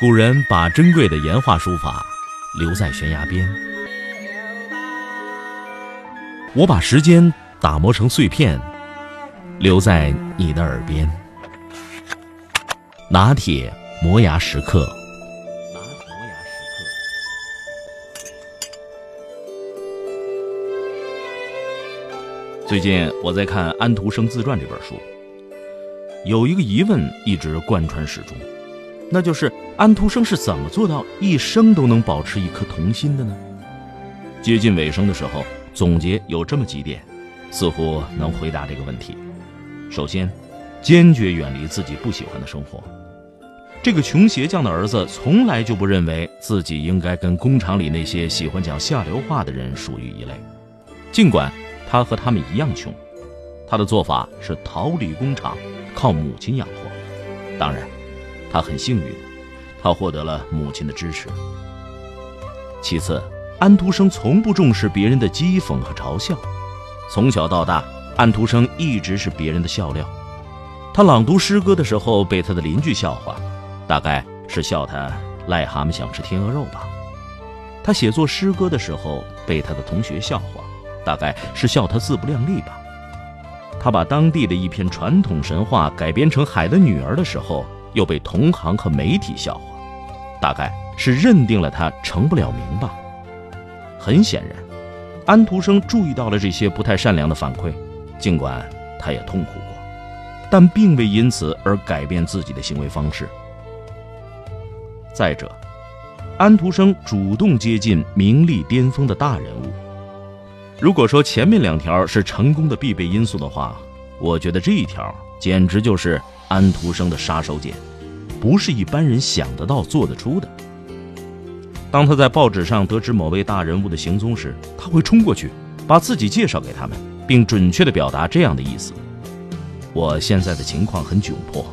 古人把珍贵的岩画书法留在悬崖边，我把时间打磨成碎片，留在你的耳边。拿铁磨牙时刻。最近我在看安徒生自传这本书，有一个疑问一直贯穿始终。那就是安徒生是怎么做到一生都能保持一颗童心的呢？接近尾声的时候，总结有这么几点，似乎能回答这个问题。首先，坚决远离自己不喜欢的生活。这个穷鞋匠的儿子从来就不认为自己应该跟工厂里那些喜欢讲下流话的人属于一类，尽管他和他们一样穷，他的做法是逃离工厂，靠母亲养活。当然。他很幸运，他获得了母亲的支持。其次，安徒生从不重视别人的讥讽和嘲笑。从小到大，安徒生一直是别人的笑料。他朗读诗歌的时候被他的邻居笑话，大概是笑他癞蛤蟆想吃天鹅肉吧。他写作诗歌的时候被他的同学笑话，大概是笑他自不量力吧。他把当地的一篇传统神话改编成《海的女儿》的时候。又被同行和媒体笑话，大概是认定了他成不了名吧。很显然，安徒生注意到了这些不太善良的反馈，尽管他也痛苦过，但并未因此而改变自己的行为方式。再者，安徒生主动接近名利巅峰的大人物。如果说前面两条是成功的必备因素的话，我觉得这一条简直就是。安徒生的杀手锏，不是一般人想得到、做得出的。当他在报纸上得知某位大人物的行踪时，他会冲过去，把自己介绍给他们，并准确地表达这样的意思：“我现在的情况很窘迫，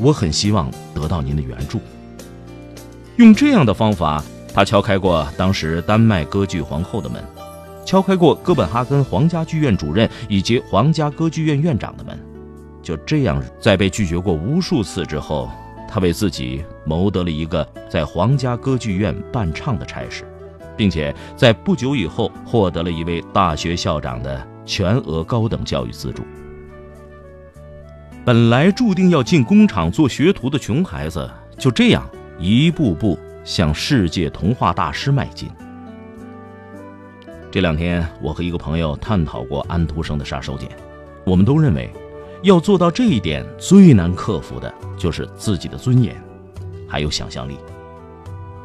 我很希望得到您的援助。”用这样的方法，他敲开过当时丹麦歌剧皇后的门，敲开过哥本哈根皇家剧院主任以及皇家歌剧院院长的门。就这样，在被拒绝过无数次之后，他为自己谋得了一个在皇家歌剧院伴唱的差事，并且在不久以后获得了一位大学校长的全额高等教育资助。本来注定要进工厂做学徒的穷孩子，就这样一步步向世界童话大师迈进。这两天，我和一个朋友探讨过安徒生的杀手锏，我们都认为。要做到这一点，最难克服的就是自己的尊严，还有想象力。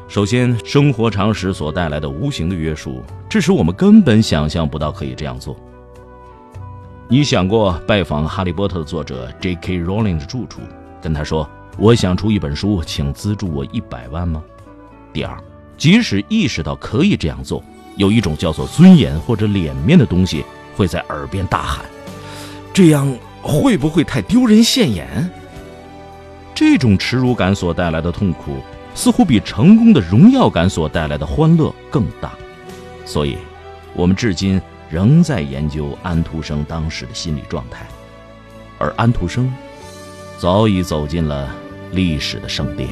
首先，生活常识所带来的无形的约束，致使我们根本想象不到可以这样做。你想过拜访《哈利波特》的作者 J.K. Rowling 的住处，跟他说：“我想出一本书，请资助我一百万吗？”第二，即使意识到可以这样做，有一种叫做尊严或者脸面的东西会在耳边大喊：“这样。”会不会太丢人现眼？这种耻辱感所带来的痛苦，似乎比成功的荣耀感所带来的欢乐更大。所以，我们至今仍在研究安徒生当时的心理状态，而安徒生早已走进了历史的圣殿。